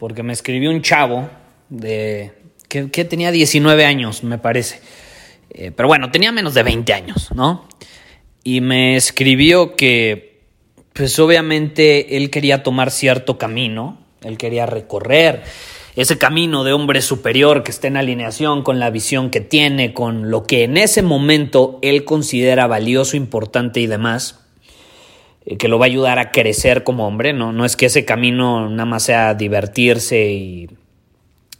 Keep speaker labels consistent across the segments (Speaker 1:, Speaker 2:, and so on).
Speaker 1: porque me escribió un chavo de que, tenía 19 años, me parece. Eh, pero bueno, tenía menos de 20 años, ¿no? Y me escribió que, pues obviamente él quería tomar cierto camino, él quería recorrer ese camino de hombre superior que está en alineación con la visión que tiene, con lo que en ese momento él considera valioso, importante y demás. Eh, que lo va a ayudar a crecer como hombre, ¿no? No es que ese camino nada más sea divertirse y,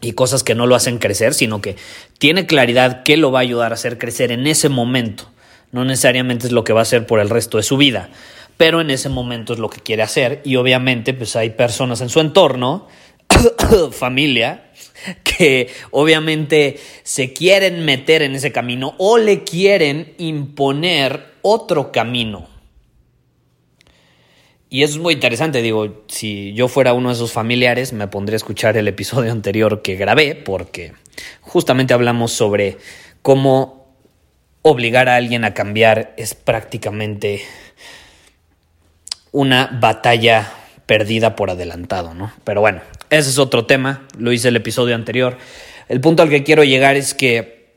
Speaker 1: y cosas que no lo hacen crecer, sino que tiene claridad que lo va a ayudar a hacer crecer en ese momento. No necesariamente es lo que va a hacer por el resto de su vida, pero en ese momento es lo que quiere hacer y obviamente pues hay personas en su entorno, familia, que obviamente se quieren meter en ese camino o le quieren imponer otro camino y eso es muy interesante, digo, si yo fuera uno de esos familiares, me pondría a escuchar el episodio anterior que grabé, porque justamente hablamos sobre cómo obligar a alguien a cambiar es prácticamente una batalla perdida por adelantado, ¿no? Pero bueno, ese es otro tema, lo hice el episodio anterior. El punto al que quiero llegar es que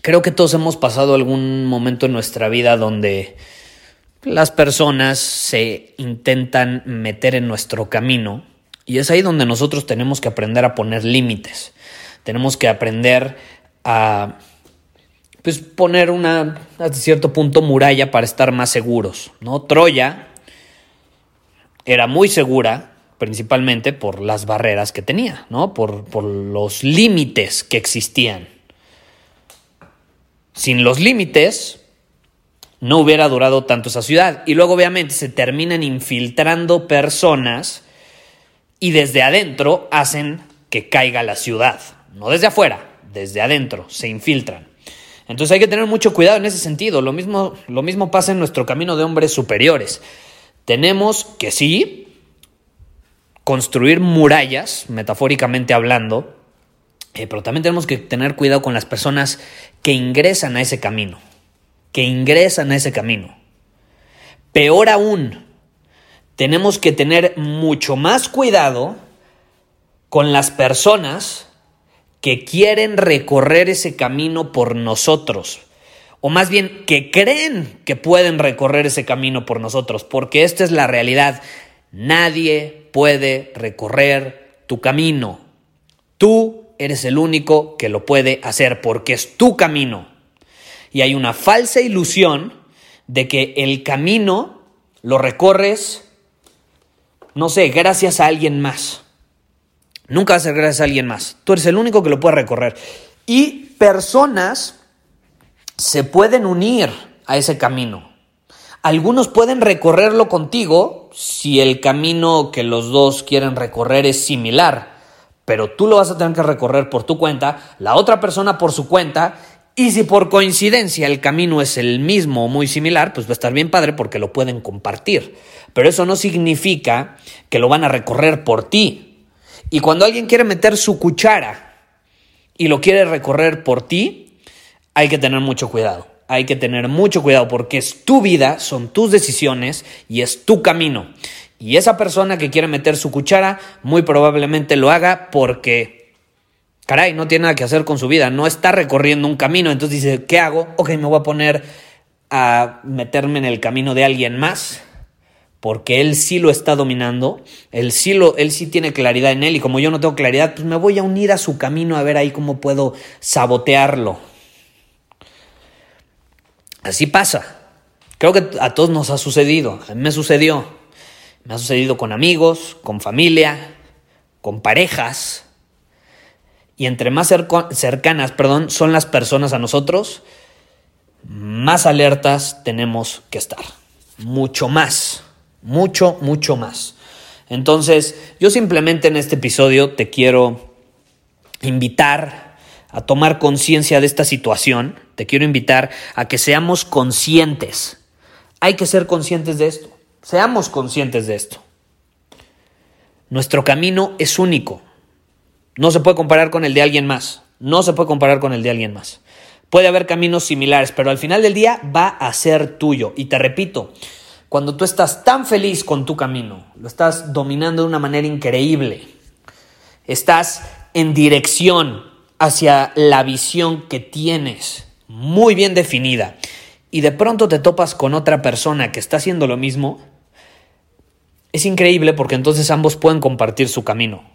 Speaker 1: creo que todos hemos pasado algún momento en nuestra vida donde las personas se intentan meter en nuestro camino y es ahí donde nosotros tenemos que aprender a poner límites. Tenemos que aprender a pues, poner una, hasta cierto punto, muralla para estar más seguros. ¿no? Troya era muy segura, principalmente por las barreras que tenía, ¿no? por, por los límites que existían. Sin los límites, no hubiera durado tanto esa ciudad. Y luego obviamente se terminan infiltrando personas y desde adentro hacen que caiga la ciudad. No desde afuera, desde adentro, se infiltran. Entonces hay que tener mucho cuidado en ese sentido. Lo mismo, lo mismo pasa en nuestro camino de hombres superiores. Tenemos que sí construir murallas, metafóricamente hablando, eh, pero también tenemos que tener cuidado con las personas que ingresan a ese camino que ingresan a ese camino. Peor aún, tenemos que tener mucho más cuidado con las personas que quieren recorrer ese camino por nosotros. O más bien, que creen que pueden recorrer ese camino por nosotros. Porque esta es la realidad. Nadie puede recorrer tu camino. Tú eres el único que lo puede hacer porque es tu camino y hay una falsa ilusión de que el camino lo recorres, no sé, gracias a alguien más. Nunca va a ser gracias a alguien más. Tú eres el único que lo puede recorrer. Y personas se pueden unir a ese camino. Algunos pueden recorrerlo contigo si el camino que los dos quieren recorrer es similar, pero tú lo vas a tener que recorrer por tu cuenta, la otra persona por su cuenta, y si por coincidencia el camino es el mismo o muy similar, pues va a estar bien padre porque lo pueden compartir. Pero eso no significa que lo van a recorrer por ti. Y cuando alguien quiere meter su cuchara y lo quiere recorrer por ti, hay que tener mucho cuidado. Hay que tener mucho cuidado porque es tu vida, son tus decisiones y es tu camino. Y esa persona que quiere meter su cuchara muy probablemente lo haga porque caray, no tiene nada que hacer con su vida, no está recorriendo un camino, entonces dice, ¿qué hago? Ok, me voy a poner a meterme en el camino de alguien más porque él sí lo está dominando, él sí, lo, él sí tiene claridad en él y como yo no tengo claridad, pues me voy a unir a su camino a ver ahí cómo puedo sabotearlo. Así pasa. Creo que a todos nos ha sucedido, me sucedió. Me ha sucedido con amigos, con familia, con parejas. Y entre más cercanas, perdón, son las personas a nosotros, más alertas tenemos que estar. Mucho más mucho, mucho más. Entonces, yo simplemente en este episodio te quiero invitar a tomar conciencia de esta situación, te quiero invitar a que seamos conscientes. Hay que ser conscientes de esto, seamos conscientes de esto. Nuestro camino es único, no se puede comparar con el de alguien más, no se puede comparar con el de alguien más. Puede haber caminos similares, pero al final del día va a ser tuyo. Y te repito, cuando tú estás tan feliz con tu camino, lo estás dominando de una manera increíble, estás en dirección hacia la visión que tienes muy bien definida y de pronto te topas con otra persona que está haciendo lo mismo, es increíble porque entonces ambos pueden compartir su camino.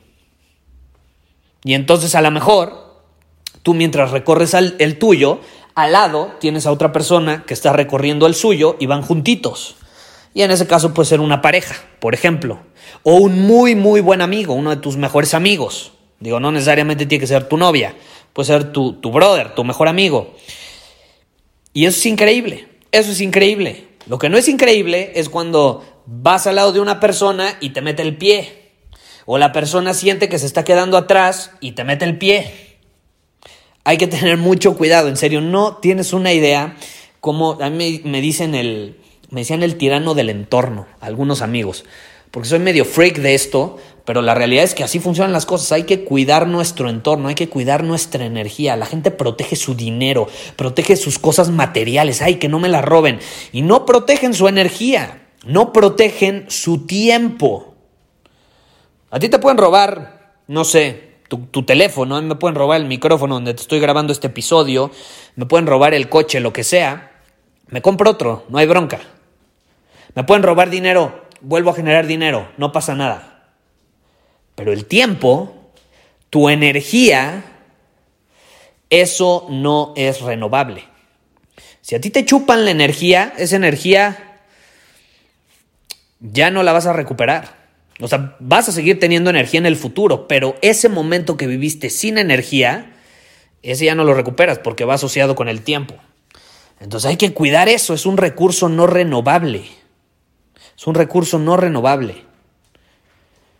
Speaker 1: Y entonces a lo mejor tú mientras recorres el tuyo, al lado tienes a otra persona que está recorriendo el suyo y van juntitos. Y en ese caso puede ser una pareja, por ejemplo. O un muy, muy buen amigo, uno de tus mejores amigos. Digo, no necesariamente tiene que ser tu novia, puede ser tu, tu brother, tu mejor amigo. Y eso es increíble, eso es increíble. Lo que no es increíble es cuando vas al lado de una persona y te mete el pie. O la persona siente que se está quedando atrás y te mete el pie. Hay que tener mucho cuidado, en serio, no tienes una idea como a mí me dicen el, me decían el tirano del entorno, algunos amigos, porque soy medio freak de esto, pero la realidad es que así funcionan las cosas. Hay que cuidar nuestro entorno, hay que cuidar nuestra energía. La gente protege su dinero, protege sus cosas materiales, ay, que no me la roben. Y no protegen su energía, no protegen su tiempo. A ti te pueden robar, no sé, tu, teléfono, me pueden robar el micrófono donde te estoy grabando este episodio, me pueden robar el coche, lo que sea. Me compro otro, no hay bronca. Me pueden robar dinero, vuelvo a generar dinero, no pasa nada. Pero el tiempo, tu energía, eso no es renovable. Si a ti te chupan la energía, esa energía ya no la vas a recuperar. O sea, vas a seguir teniendo energía en el futuro, pero ese momento que viviste sin energía, ese ya no lo recuperas porque va asociado con el tiempo. Entonces hay que cuidar eso, es un recurso no renovable. Es un recurso no renovable.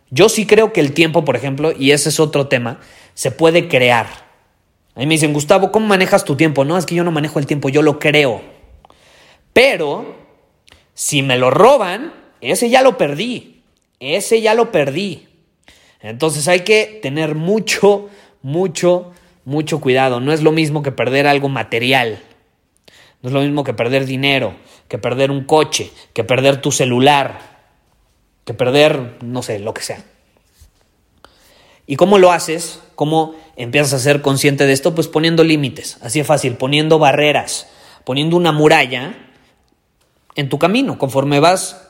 Speaker 1: Yo sí creo que el tiempo, por ejemplo, y ese es otro tema, se puede crear. A mí me dicen, Gustavo, ¿cómo manejas tu tiempo? No, es que yo no manejo el tiempo, yo lo creo. Pero, si me lo roban, ese ya lo perdí. Ese ya lo perdí. Entonces hay que tener mucho, mucho, mucho cuidado. No es lo mismo que perder algo material. No es lo mismo que perder dinero, que perder un coche, que perder tu celular, que perder, no sé, lo que sea. ¿Y cómo lo haces? ¿Cómo empiezas a ser consciente de esto? Pues poniendo límites, así es fácil, poniendo barreras, poniendo una muralla en tu camino. Conforme vas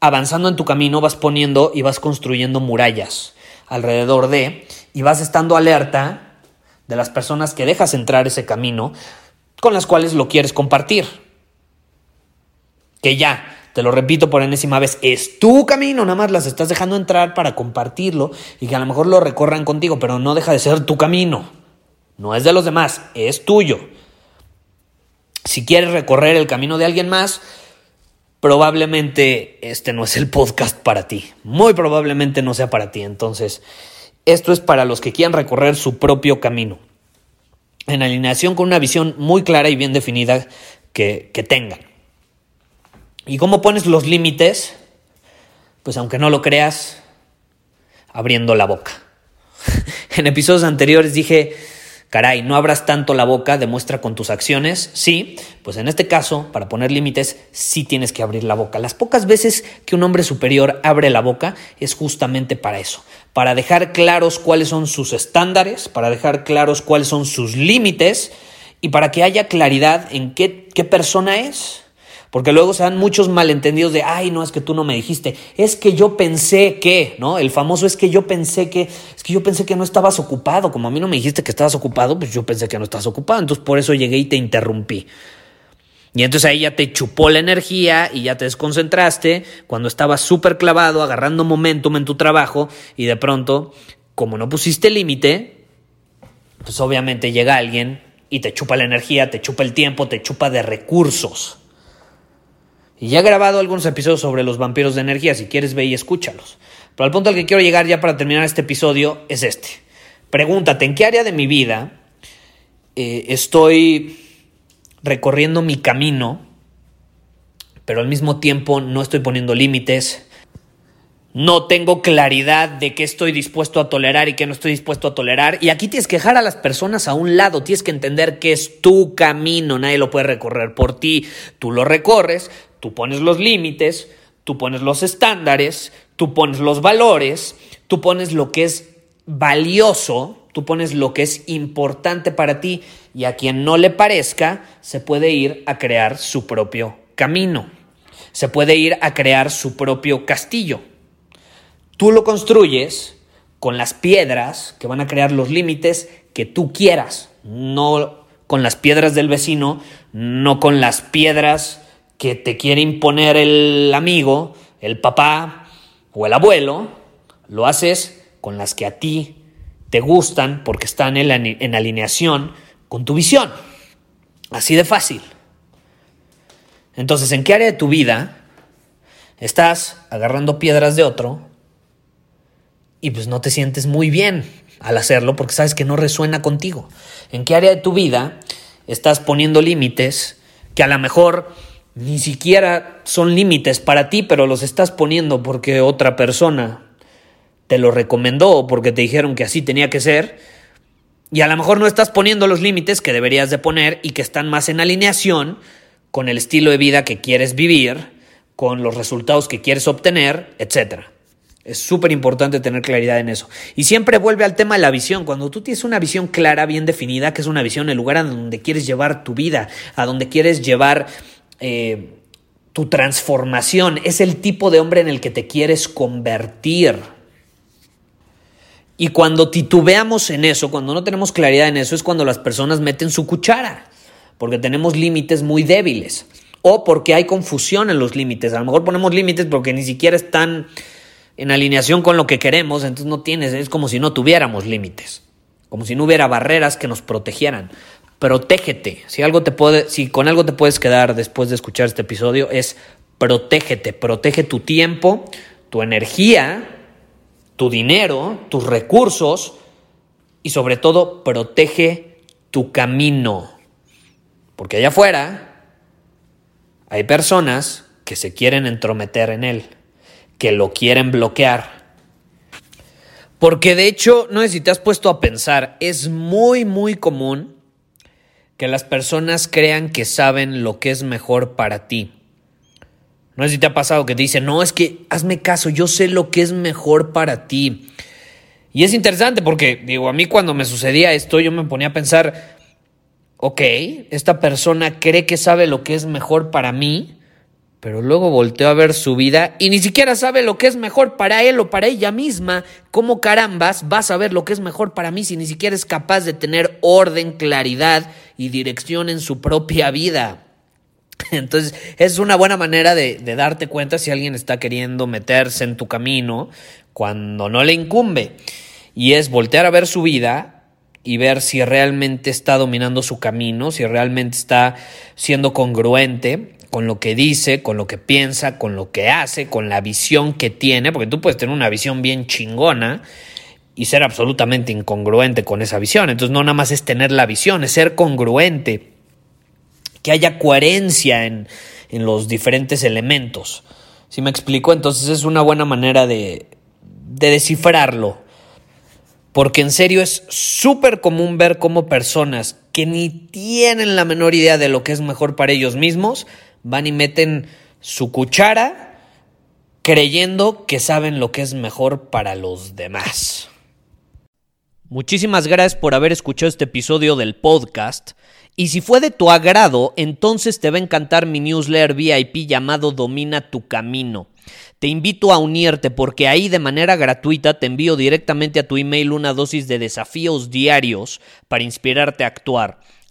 Speaker 1: avanzando en tu camino, vas poniendo y vas construyendo murallas alrededor de, y vas estando alerta de las personas que dejas entrar ese camino, con las cuales lo quieres compartir. Que ya, te lo repito por enésima vez, es tu camino, nada más las estás dejando entrar para compartirlo y que a lo mejor lo recorran contigo, pero no deja de ser tu camino. No es de los demás, es tuyo. Si quieres recorrer el camino de alguien más, probablemente este no es el podcast para ti. Muy probablemente no sea para ti. Entonces, esto es para los que quieran recorrer su propio camino en alineación con una visión muy clara y bien definida que, tengan. ¿Y cómo pones los límites? Pues aunque no lo creas, abriendo la boca. en episodios anteriores dije, caray, no abras tanto la boca, demuestra con tus acciones. Sí, pues en este caso, para poner límites, sí tienes que abrir la boca. Las pocas veces que un hombre superior abre la boca es justamente para eso, para dejar claros cuáles son sus estándares, para dejar claros cuáles son sus límites y para que haya claridad en qué, qué persona es. Porque luego se dan muchos malentendidos de, ay, no, es que tú no me dijiste, es que yo pensé que, ¿no? El famoso es que yo pensé que, es que yo pensé que no estabas ocupado. Como a mí no me dijiste que estabas ocupado, pues yo pensé que no estabas ocupado. Entonces por eso llegué y te interrumpí. Y entonces ahí ya te chupó la energía y ya te desconcentraste cuando estabas súper clavado, agarrando momentum en tu trabajo y de pronto, como no pusiste límite, pues obviamente llega alguien y te chupa la energía, te chupa el tiempo, te chupa de recursos. Y ya he grabado algunos episodios sobre los vampiros de energía, si quieres ve y escúchalos. Pero al punto al que quiero llegar ya para terminar este episodio es este. Pregúntate, ¿en qué área de mi vida eh, estoy recorriendo mi camino, pero al mismo tiempo no estoy poniendo límites? No tengo claridad de qué estoy dispuesto a tolerar y qué no estoy dispuesto a tolerar. Y aquí tienes que dejar a las personas a un lado. Tienes que entender que es tu camino. Nadie lo puede recorrer por ti. Tú lo recorres, Tú pones los límites, tú pones los estándares, tú pones los valores, tú pones lo que es valioso, tú pones lo que es importante para ti y a quien no le parezca se puede ir a crear su propio camino, se puede ir a crear su propio castillo. Tú lo construyes con las piedras que van a crear los límites que tú quieras, no con las piedras del vecino, no con las piedras que te quiere imponer el amigo, el papá o el abuelo, lo haces con las que a ti te gustan porque están en, alineación con tu visión. Así de fácil. Entonces, ¿en qué área de tu vida estás agarrando piedras de otro y pues no te sientes muy bien al hacerlo porque sabes que no resuena contigo? ¿En qué área de tu vida estás poniendo límites que a lo mejor ni siquiera son límites para ti, pero los estás poniendo porque otra persona te lo recomendó o porque te dijeron que así tenía que ser. Y a lo mejor no estás poniendo los límites que deberías de poner y que están más en alineación con el estilo de vida que quieres vivir, con los resultados que quieres obtener, etc. Es súper importante tener claridad en eso. Y siempre vuelve al tema de la visión. Cuando tú tienes una visión clara, bien definida, que es una visión, el lugar a donde quieres llevar tu vida, a donde quieres llevar eh, tu transformación, es el tipo de hombre en el que te quieres convertir. Y cuando titubeamos en eso, cuando no tenemos claridad en eso, es cuando las personas meten su cuchara, porque tenemos límites muy débiles o porque hay confusión en los límites. A lo mejor ponemos límites porque ni siquiera están en alineación con lo que queremos, entonces no tienes, es como si no tuviéramos límites, como si no hubiera barreras que nos protegieran protégete. Si, algo te puede, si con algo te puedes quedar después de escuchar este episodio es protégete, protege tu tiempo, tu energía, tu dinero, tus recursos y sobre todo protege tu camino. Porque allá afuera hay personas que se quieren entrometer en él, que lo quieren bloquear. Porque de hecho, no sé si te has puesto a pensar, es muy, muy común que las personas crean que saben lo que es mejor para ti. No sé si te ha pasado que te dicen, no, es que hazme caso, yo sé lo que es mejor para ti. Y es interesante porque, digo, a mí cuando me sucedía esto, yo me ponía a pensar, ok, esta persona cree que sabe lo que es mejor para mí, pero luego volteó a ver su vida y ni siquiera sabe lo que es mejor para él o para ella misma. ¿Cómo carambas vas a ver lo que es mejor para mí si ni siquiera es capaz de tener orden, claridad y dirección en su propia vida? Entonces, es una buena manera de, de darte cuenta si alguien está queriendo meterse en tu camino cuando no le incumbe. Y es voltear a ver su vida y ver si realmente está dominando su camino, si realmente está siendo congruente con lo que dice, con lo que piensa, con lo que hace, con la visión que tiene, porque tú puedes tener una visión bien chingona y ser absolutamente incongruente con esa visión. Entonces no nada más es tener la visión, es ser congruente, que haya coherencia en, en los diferentes elementos. ¿Sí me explico? Entonces es una buena manera de, de descifrarlo. Porque en serio es súper común ver cómo personas que ni tienen la menor idea de lo que es mejor para ellos mismos van y meten su cuchara creyendo que saben lo que es mejor para los demás. Muchísimas gracias por haber escuchado este episodio del podcast. Y si fue de tu agrado, entonces te va a encantar mi newsletter VIP llamado Domina tu Camino. Te invito a unirte porque ahí de manera gratuita te envío directamente a tu email una dosis de desafíos diarios para inspirarte a actuar.